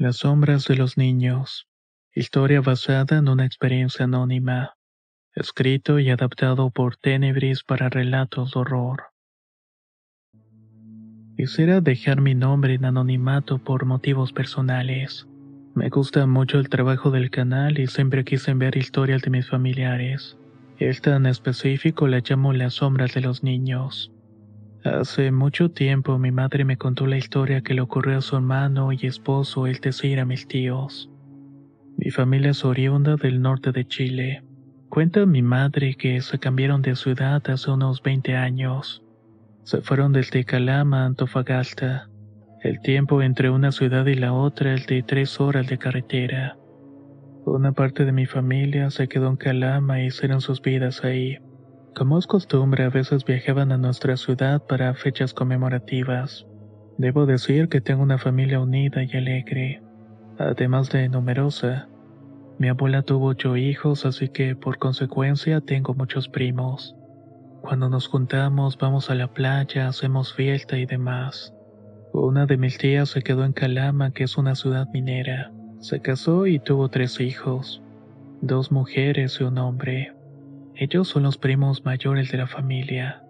Las sombras de los niños. Historia basada en una experiencia anónima. Escrito y adaptado por Tenebris para relatos de horror. Quisiera dejar mi nombre en anonimato por motivos personales. Me gusta mucho el trabajo del canal y siempre quise ver historias de mis familiares. Esta en específico la llamo Las sombras de los niños. Hace mucho tiempo mi madre me contó la historia que le ocurrió a su hermano y esposo, el decir a mis tíos. Mi familia es oriunda del norte de Chile. Cuenta mi madre que se cambiaron de ciudad hace unos 20 años. Se fueron desde Calama a Antofagasta. El tiempo entre una ciudad y la otra es de tres horas de carretera. Una parte de mi familia se quedó en Calama y hicieron sus vidas ahí. Como es costumbre, a veces viajaban a nuestra ciudad para fechas conmemorativas. Debo decir que tengo una familia unida y alegre, además de numerosa. Mi abuela tuvo ocho hijos, así que por consecuencia tengo muchos primos. Cuando nos juntamos vamos a la playa, hacemos fiesta y demás. Una de mis tías se quedó en Calama, que es una ciudad minera. Se casó y tuvo tres hijos, dos mujeres y un hombre. Ellos son los primos mayores de la familia.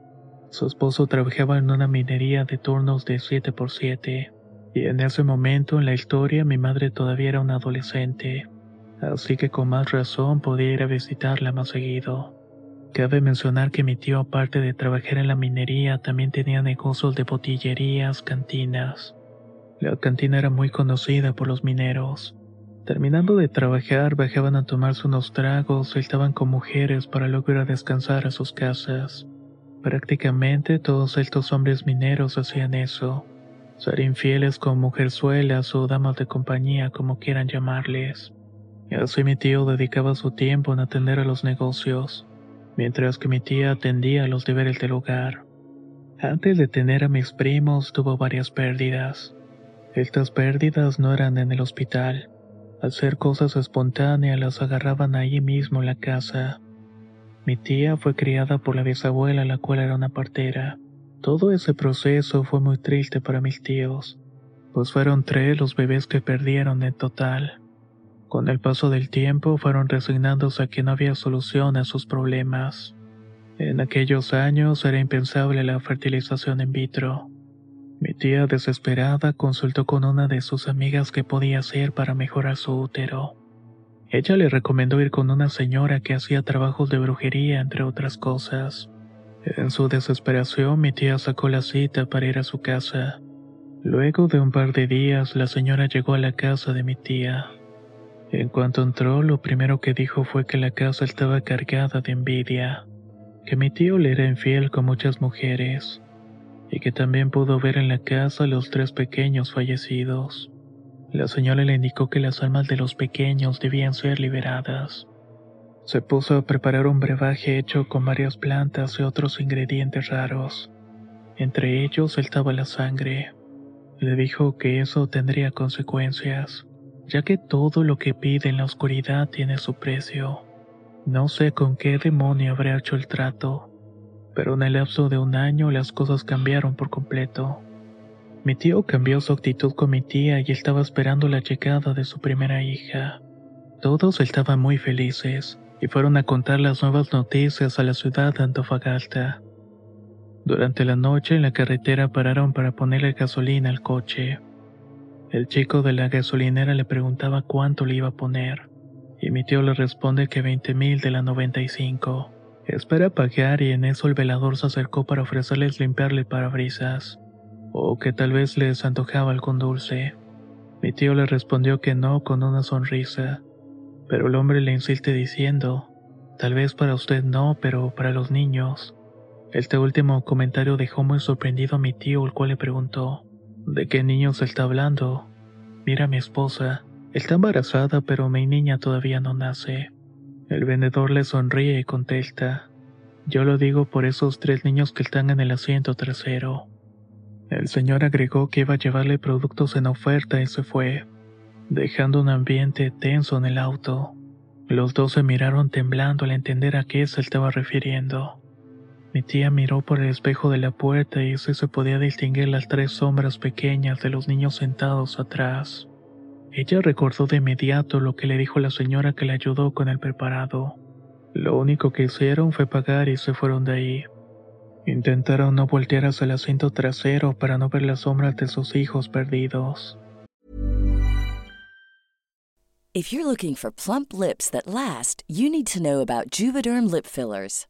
Su esposo trabajaba en una minería de turnos de 7 por 7 y en ese momento en la historia mi madre todavía era una adolescente, así que con más razón podía ir a visitarla más seguido. Cabe mencionar que mi tío, aparte de trabajar en la minería, también tenía negocios de botillerías, cantinas. La cantina era muy conocida por los mineros. Terminando de trabajar, bajaban a tomarse unos tragos y estaban con mujeres para a descansar a sus casas. Prácticamente todos estos hombres mineros hacían eso. Ser infieles con mujerzuelas o damas de compañía, como quieran llamarles. Así mi tío dedicaba su tiempo en atender a los negocios mientras que mi tía atendía los deberes del hogar. Antes de tener a mis primos tuvo varias pérdidas. Estas pérdidas no eran en el hospital. Al ser cosas espontáneas las agarraban ahí mismo en la casa. Mi tía fue criada por la bisabuela, la cual era una partera. Todo ese proceso fue muy triste para mis tíos, pues fueron tres los bebés que perdieron en total. Con el paso del tiempo fueron resignándose a que no había solución a sus problemas. En aquellos años era impensable la fertilización in vitro. Mi tía desesperada consultó con una de sus amigas qué podía hacer para mejorar su útero. Ella le recomendó ir con una señora que hacía trabajos de brujería, entre otras cosas. En su desesperación, mi tía sacó la cita para ir a su casa. Luego de un par de días, la señora llegó a la casa de mi tía. En cuanto entró, lo primero que dijo fue que la casa estaba cargada de envidia, que mi tío le era infiel con muchas mujeres, y que también pudo ver en la casa los tres pequeños fallecidos. La señora le indicó que las almas de los pequeños debían ser liberadas. Se puso a preparar un brebaje hecho con varias plantas y otros ingredientes raros. Entre ellos estaba la sangre. Le dijo que eso tendría consecuencias ya que todo lo que pide en la oscuridad tiene su precio. No sé con qué demonio habré hecho el trato, pero en el lapso de un año las cosas cambiaron por completo. Mi tío cambió su actitud con mi tía y estaba esperando la llegada de su primera hija. Todos estaban muy felices y fueron a contar las nuevas noticias a la ciudad de Antofagasta. Durante la noche en la carretera pararon para ponerle gasolina al coche. El chico de la gasolinera le preguntaba cuánto le iba a poner, y mi tío le responde que 20 mil de la 95. Espera pagar y en eso el velador se acercó para ofrecerles limpiarle parabrisas, o que tal vez les antojaba algún dulce. Mi tío le respondió que no con una sonrisa, pero el hombre le insiste diciendo, tal vez para usted no, pero para los niños. Este último comentario dejó muy sorprendido a mi tío, el cual le preguntó, ¿De qué niño se está hablando? Mira a mi esposa. Está embarazada, pero mi niña todavía no nace. El vendedor le sonríe y contesta. Yo lo digo por esos tres niños que están en el asiento trasero. El señor agregó que iba a llevarle productos en oferta y se fue, dejando un ambiente tenso en el auto. Los dos se miraron temblando al entender a qué se estaba refiriendo. Mi tía miró por el espejo de la puerta y se podía distinguir las tres sombras pequeñas de los niños sentados atrás. Ella recordó de inmediato lo que le dijo la señora que le ayudó con el preparado. Lo único que hicieron fue pagar y se fueron de ahí. Intentaron no voltear hacia el asiento trasero para no ver las sombras de sus hijos perdidos. If you're looking for plump lips that last, you need to know about Juvederm lip fillers.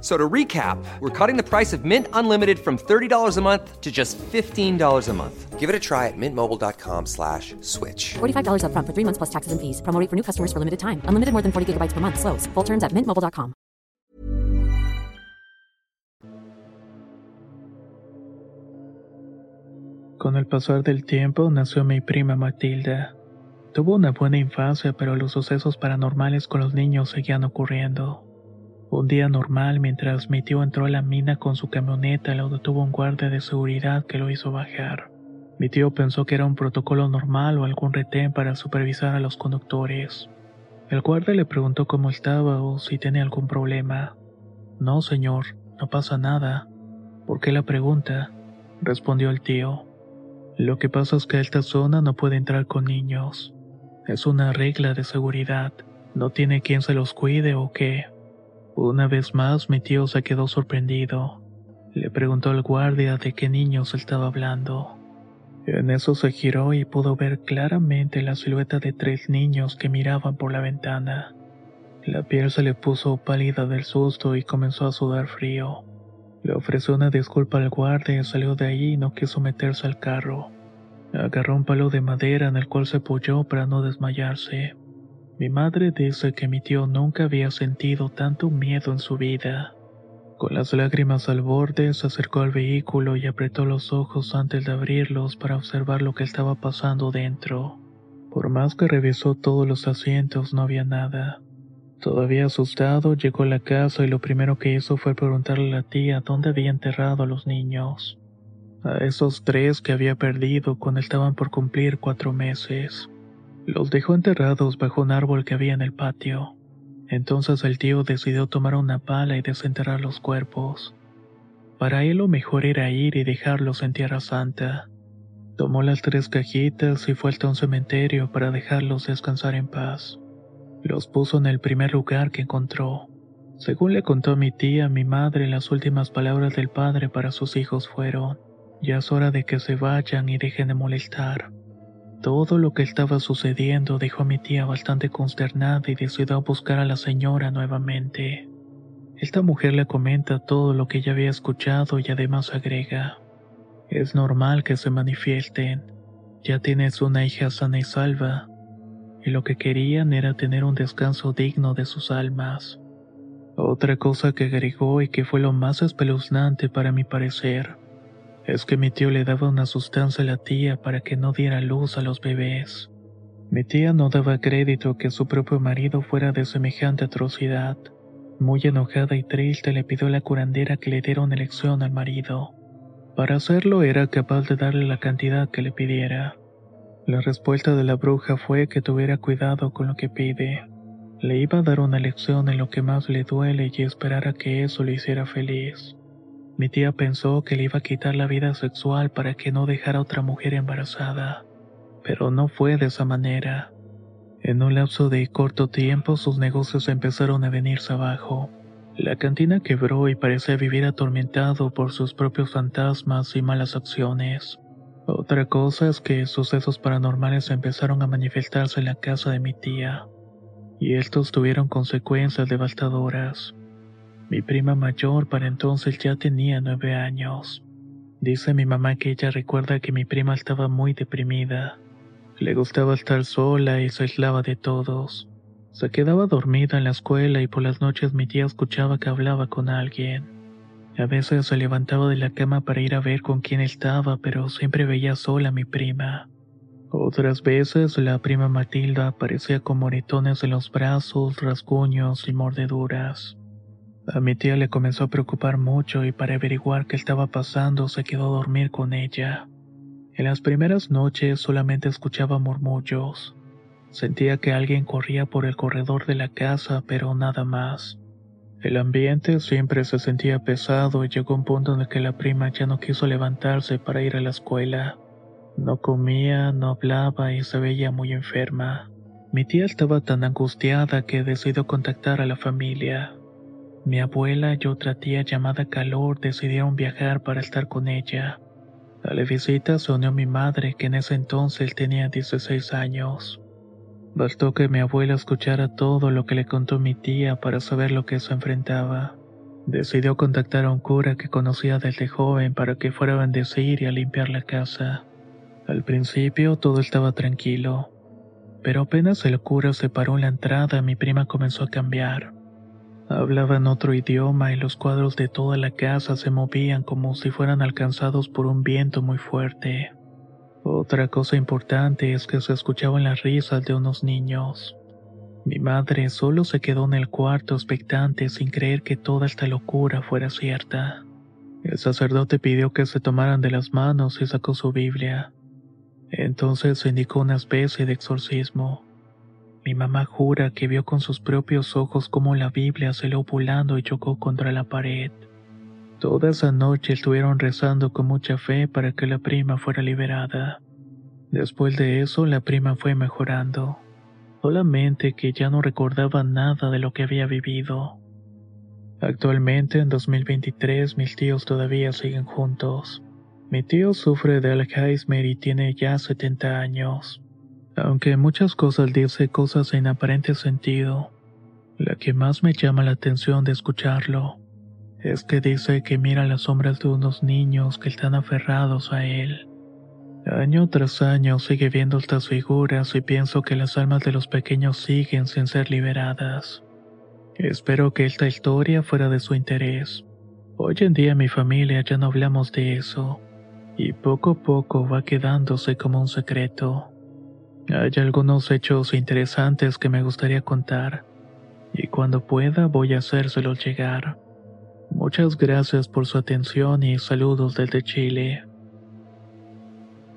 So to recap, we're cutting the price of Mint Unlimited from $30 a month to just $15 a month. Give it a try at mintmobile.com slash switch. $45 upfront for three months plus taxes and fees. Promo for new customers for limited time. Unlimited more than 40 gigabytes per month. Slows. Full terms at mintmobile.com. Con el pasar del tiempo nació mi prima Matilda. Tuvo una buena infancia, pero los sucesos paranormales con los niños seguían ocurriendo. Un día normal, mientras mi tío entró a la mina con su camioneta, lo detuvo un guardia de seguridad que lo hizo bajar. Mi tío pensó que era un protocolo normal o algún retén para supervisar a los conductores. El guardia le preguntó cómo estaba o si tenía algún problema. No, señor, no pasa nada. ¿Por qué la pregunta? respondió el tío. Lo que pasa es que esta zona no puede entrar con niños. Es una regla de seguridad. No tiene quien se los cuide o qué. Una vez más mi tío se quedó sorprendido. Le preguntó al guardia de qué niños estaba hablando. En eso se giró y pudo ver claramente la silueta de tres niños que miraban por la ventana. La piel se le puso pálida del susto y comenzó a sudar frío. Le ofreció una disculpa al guardia y salió de allí y no quiso meterse al carro. Agarró un palo de madera en el cual se apoyó para no desmayarse. Mi madre dice que mi tío nunca había sentido tanto miedo en su vida. Con las lágrimas al borde, se acercó al vehículo y apretó los ojos antes de abrirlos para observar lo que estaba pasando dentro. Por más que revisó todos los asientos, no había nada. Todavía asustado, llegó a la casa y lo primero que hizo fue preguntarle a la tía dónde había enterrado a los niños. A esos tres que había perdido cuando estaban por cumplir cuatro meses. Los dejó enterrados bajo un árbol que había en el patio. Entonces el tío decidió tomar una pala y desenterrar los cuerpos. Para él lo mejor era ir y dejarlos en Tierra Santa. Tomó las tres cajitas y fue hasta un cementerio para dejarlos descansar en paz. Los puso en el primer lugar que encontró. Según le contó mi tía, mi madre, las últimas palabras del padre para sus hijos fueron, ya es hora de que se vayan y dejen de molestar. Todo lo que estaba sucediendo dejó a mi tía bastante consternada y decidió buscar a la señora nuevamente. Esta mujer le comenta todo lo que ella había escuchado y además agrega, es normal que se manifiesten, ya tienes una hija sana y salva, y lo que querían era tener un descanso digno de sus almas. Otra cosa que agregó y que fue lo más espeluznante para mi parecer, es que mi tío le daba una sustancia a la tía para que no diera luz a los bebés. Mi tía no daba crédito que su propio marido fuera de semejante atrocidad. Muy enojada y triste le pidió a la curandera que le diera una elección al marido. Para hacerlo era capaz de darle la cantidad que le pidiera. La respuesta de la bruja fue que tuviera cuidado con lo que pide. Le iba a dar una lección en lo que más le duele y esperar a que eso le hiciera feliz. Mi tía pensó que le iba a quitar la vida sexual para que no dejara otra mujer embarazada, pero no fue de esa manera. En un lapso de corto tiempo sus negocios empezaron a venirse abajo. La cantina quebró y parecía vivir atormentado por sus propios fantasmas y malas acciones. Otra cosa es que sucesos paranormales empezaron a manifestarse en la casa de mi tía, y estos tuvieron consecuencias devastadoras. Mi prima mayor para entonces ya tenía nueve años. Dice mi mamá que ella recuerda que mi prima estaba muy deprimida. Le gustaba estar sola y se aislaba de todos. Se quedaba dormida en la escuela y por las noches mi tía escuchaba que hablaba con alguien. A veces se levantaba de la cama para ir a ver con quién estaba, pero siempre veía sola a mi prima. Otras veces la prima Matilda aparecía con moretones en los brazos, rasguños y mordeduras. A mi tía le comenzó a preocupar mucho y para averiguar qué estaba pasando se quedó a dormir con ella. En las primeras noches solamente escuchaba murmullos. Sentía que alguien corría por el corredor de la casa, pero nada más. El ambiente siempre se sentía pesado y llegó un punto en el que la prima ya no quiso levantarse para ir a la escuela. No comía, no hablaba y se veía muy enferma. Mi tía estaba tan angustiada que decidió contactar a la familia. Mi abuela y otra tía llamada Calor decidieron viajar para estar con ella. A la visita se unió mi madre, que en ese entonces tenía 16 años. Bastó que mi abuela escuchara todo lo que le contó mi tía para saber lo que se enfrentaba. Decidió contactar a un cura que conocía desde joven para que fuera a bendecir y a limpiar la casa. Al principio todo estaba tranquilo, pero apenas el cura se paró en la entrada mi prima comenzó a cambiar. Hablaba en otro idioma y los cuadros de toda la casa se movían como si fueran alcanzados por un viento muy fuerte. Otra cosa importante es que se escuchaban las risas de unos niños. Mi madre solo se quedó en el cuarto expectante sin creer que toda esta locura fuera cierta. El sacerdote pidió que se tomaran de las manos y sacó su Biblia. Entonces se indicó una especie de exorcismo. Mi mamá jura que vio con sus propios ojos cómo la Biblia lo volando y chocó contra la pared. Toda esa noche estuvieron rezando con mucha fe para que la prima fuera liberada. Después de eso, la prima fue mejorando, solamente que ya no recordaba nada de lo que había vivido. Actualmente, en 2023, mis tíos todavía siguen juntos. Mi tío sufre de Alzheimer y tiene ya 70 años. Aunque muchas cosas dice cosas sin aparente sentido, la que más me llama la atención de escucharlo es que dice que mira las sombras de unos niños que están aferrados a él. Año tras año sigue viendo estas figuras y pienso que las almas de los pequeños siguen sin ser liberadas. Espero que esta historia fuera de su interés. Hoy en día mi familia ya no hablamos de eso, y poco a poco va quedándose como un secreto. Hay algunos hechos interesantes que me gustaría contar, y cuando pueda voy a hacérselos llegar. Muchas gracias por su atención y saludos desde Chile.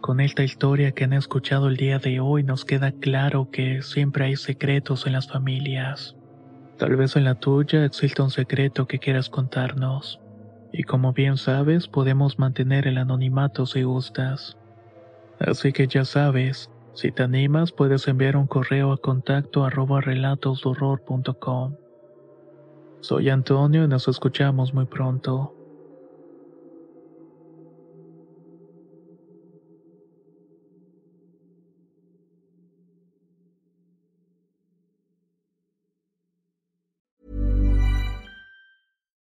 Con esta historia que han escuchado el día de hoy nos queda claro que siempre hay secretos en las familias. Tal vez en la tuya exista un secreto que quieras contarnos. Y como bien sabes, podemos mantener el anonimato si gustas. Así que ya sabes, si te animas puedes enviar un correo a contacto arroba relatosdorror.com. Soy Antonio y nos escuchamos muy pronto.